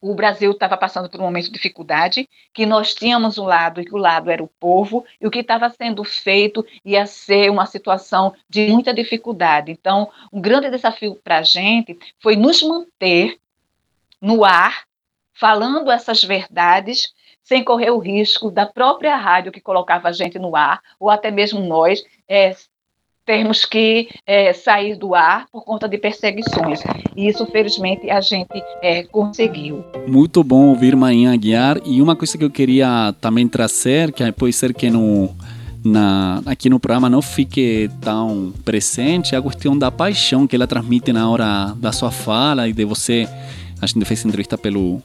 o Brasil estava passando por um momento de dificuldade, que nós tínhamos um lado e que o lado era o povo, e o que estava sendo feito ia ser uma situação de muita dificuldade. Então, um grande desafio para a gente foi nos manter no ar, falando essas verdades, sem correr o risco da própria rádio que colocava a gente no ar, ou até mesmo nós, é, termos que é, sair do ar por conta de perseguições. E isso, felizmente, a gente é, conseguiu. Muito bom ouvir Marinha Aguiar. E uma coisa que eu queria também trazer, que pode ser que no, na, aqui no programa não fique tão presente, é a questão da paixão que ela transmite na hora da sua fala e de você. A gente fez entrevista pelo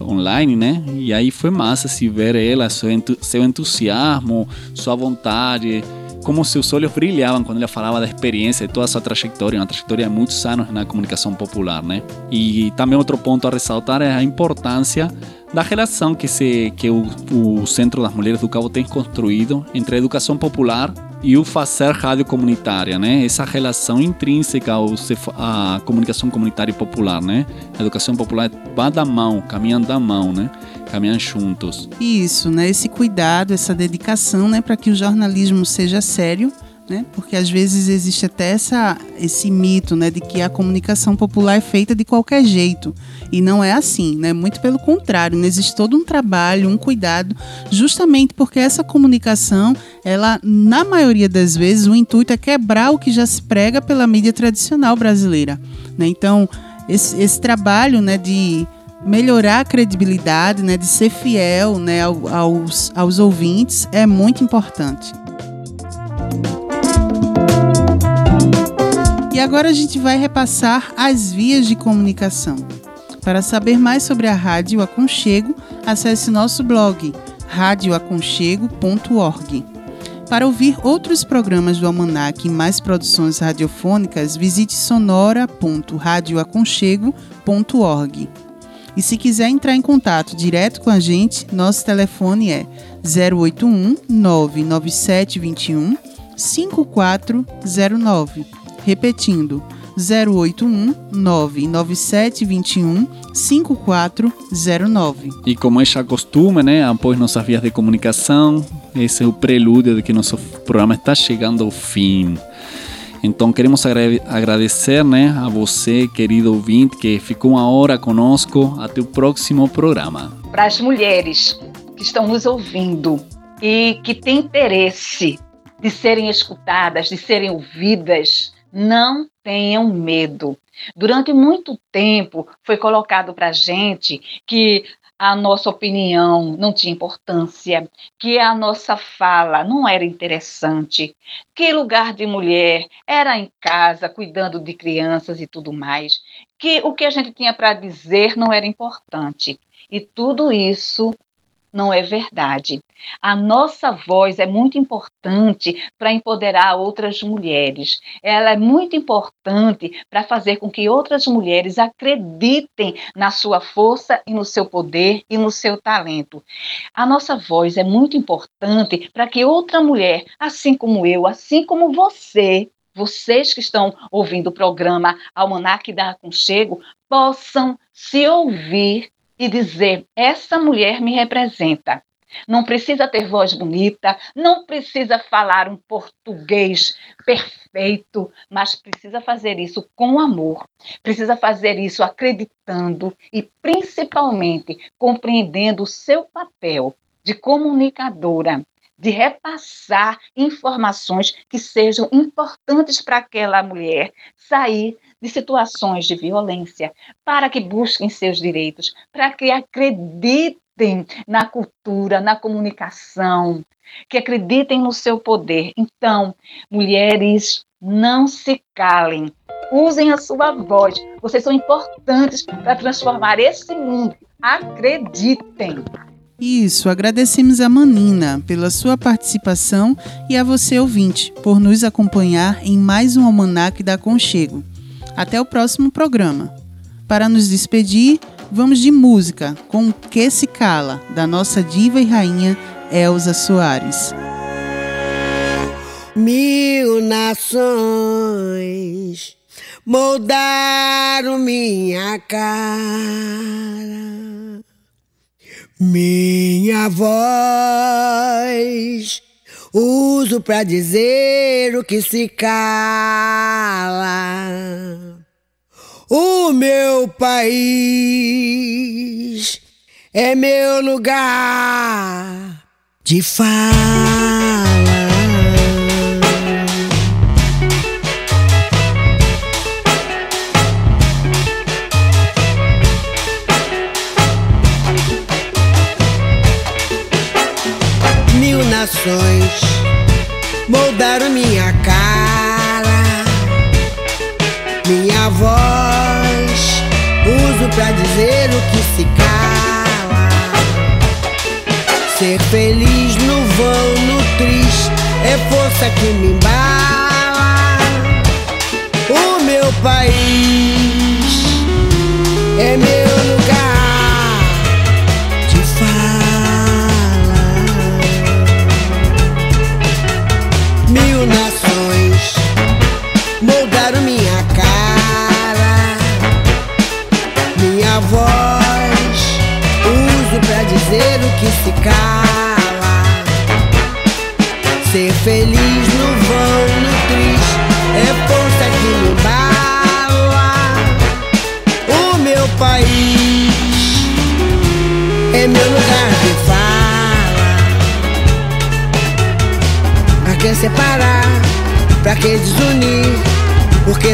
online, né? E aí foi massa se ver ela, seu entusiasmo, sua vontade como seus olhos brilhavam quando ele falava da experiência de toda a sua trajetória, uma trajetória de muitos anos na comunicação popular, né? E também outro ponto a ressaltar é a importância da relação que, se, que o, o Centro das Mulheres do Cabo tem construído entre a educação popular e o fazer rádio comunitária, né? Essa relação intrínseca ao a comunicação comunitária e popular, né? A educação popular vai da mão, caminhando da mão, né? Caminham juntos. Isso, né? Esse cuidado, essa dedicação, né, para que o jornalismo seja sério né? Porque às vezes existe até essa, esse mito, né, de que a comunicação popular é feita de qualquer jeito e não é assim, né? Muito pelo contrário, né? existe todo um trabalho, um cuidado, justamente porque essa comunicação, ela, na maioria das vezes, o intuito é quebrar o que já se prega pela mídia tradicional brasileira, né? Então, esse, esse trabalho, né, de melhorar a credibilidade, né, de ser fiel, né, aos, aos ouvintes é muito importante. E agora a gente vai repassar as vias de comunicação. Para saber mais sobre a Rádio Aconchego, acesse nosso blog radioaconchego.org. Para ouvir outros programas do Almanac e mais produções radiofônicas, visite sonora.radioaconchego.org. E se quiser entrar em contato direto com a gente, nosso telefone é 081 99721 5409 Repetindo, 081 99721 5409. E como é já costume, né, após nossas vias de comunicação, esse é o prelúdio de que nosso programa está chegando ao fim. Então queremos agradecer né, a você, querido ouvinte, que ficou uma hora conosco. Até o próximo programa. Para as mulheres que estão nos ouvindo e que têm interesse de serem escutadas, de serem ouvidas, não tenham medo. Durante muito tempo foi colocado para a gente que a nossa opinião não tinha importância, que a nossa fala não era interessante, que lugar de mulher era em casa, cuidando de crianças e tudo mais, que o que a gente tinha para dizer não era importante. E tudo isso não é verdade. A nossa voz é muito importante para empoderar outras mulheres. Ela é muito importante para fazer com que outras mulheres acreditem na sua força e no seu poder e no seu talento. A nossa voz é muito importante para que outra mulher, assim como eu, assim como você, vocês que estão ouvindo o programa Almanac da Aconchego, possam se ouvir e dizer: essa mulher me representa. Não precisa ter voz bonita, não precisa falar um português perfeito, mas precisa fazer isso com amor, precisa fazer isso acreditando e principalmente compreendendo o seu papel de comunicadora, de repassar informações que sejam importantes para aquela mulher sair de situações de violência, para que busquem seus direitos, para que acreditem na cultura, na comunicação, que acreditem no seu poder. Então, mulheres, não se calem. Usem a sua voz. Vocês são importantes para transformar esse mundo. Acreditem. Isso, agradecemos a Manina pela sua participação e a você, ouvinte, por nos acompanhar em mais um Almanac da Conchego. Até o próximo programa. Para nos despedir, vamos de música com Que Se Cala, da nossa diva e rainha Elza Soares. Mil nações moldaram minha cara minha voz uso pra dizer o que se cala. O meu país é meu lugar de fala. Força que me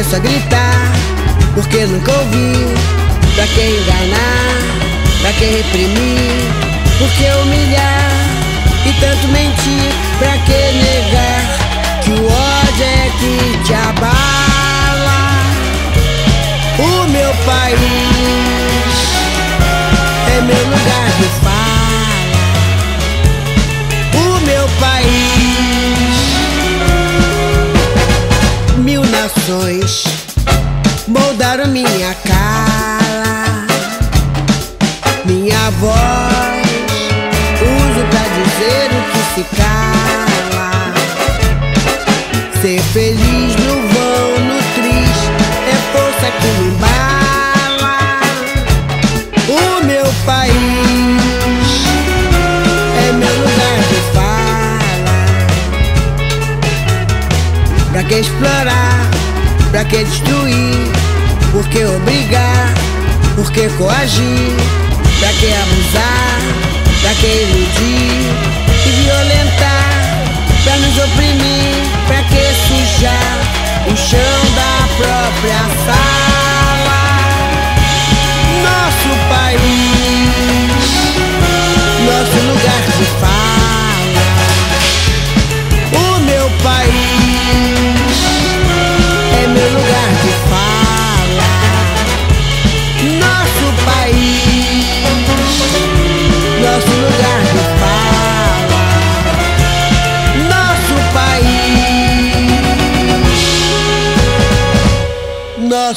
Que só gritar? Por que nunca ouvir? Pra que enganar? Pra que reprimir? Por que humilhar? E tanto mentir? Mil que destruir? Por que obrigar? Por que coagir? Pra que abusar? Pra que iludir e violentar? Pra nos oprimir? Pra que sujar o chão da própria sala?